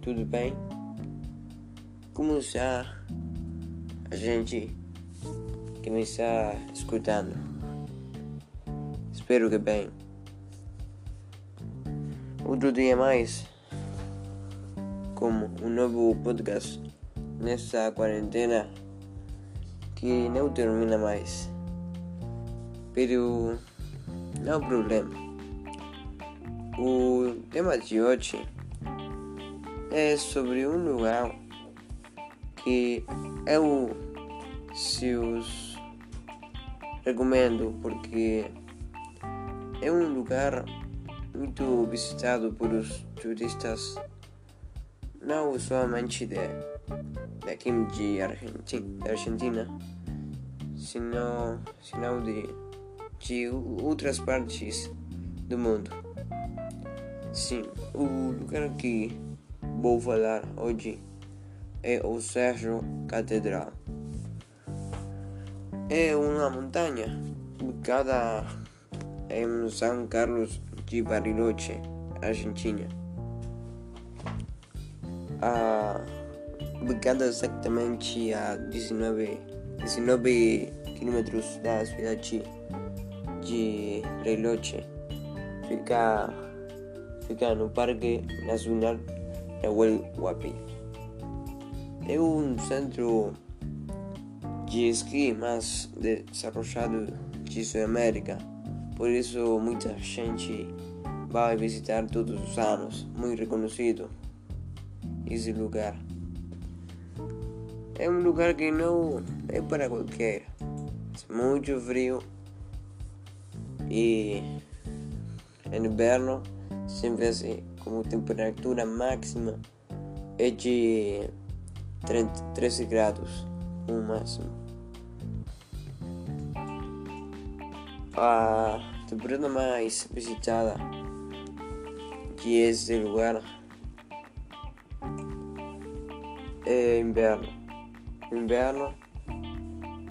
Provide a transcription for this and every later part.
tudo bem? Como está a gente que está escutando? Espero que bem. Outro dia mais, como um novo podcast nessa quarentena que não termina mais. Pero não problema. O tema de hoje é sobre um lugar que eu seus recomendo porque é um lugar muito visitado por os turistas não somente de daqui de Argentina, sino, sino de, de outras partes do mundo. Sim, o lugar que vou falar hoje é o Cerro Catedral. É uma montanha ubicada em São Carlos de Bariloche, Argentina. Ubicada exatamente a 19, 19 quilômetros da cidade de Bariloche. Fica, fica no Parque Nacional Nahuel Huapi. É um centro de esqui mais desarrollado de Sudamérica, por isso muita gente vai visitar todos os anos, muito reconhecido esse lugar. É um lugar que não é para qualquer, é muito frio e em inverno sempre como temperatura máxima é de 13 graus no máximo. A temporada mais visitada de este lugar é inverno. Inverno,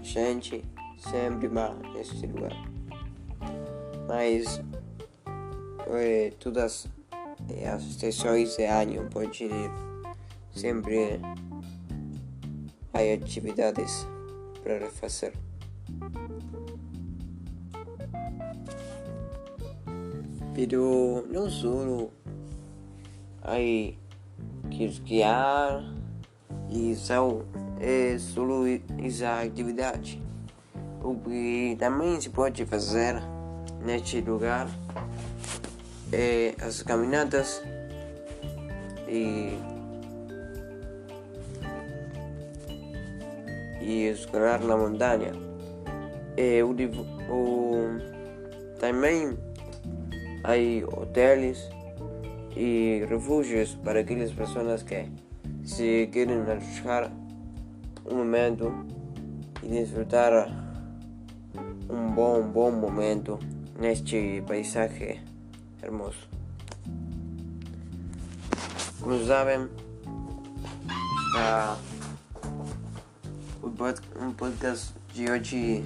gente sempre vai neste lugar. Mas é, todas as estações de ano pode ir. Sempre há atividades para fazer. Pero não só há que esquiar e só é só essa atividade. O que também se pode fazer neste lugar é as caminhadas e e escalar na montanha. É, o, o, também há hotéis e refúgios para aquelas pessoas que se querem relaxar um momento e desfrutar um bom, bom momento neste paisagem hermoso. Como sabem, uh, o podcast de hoje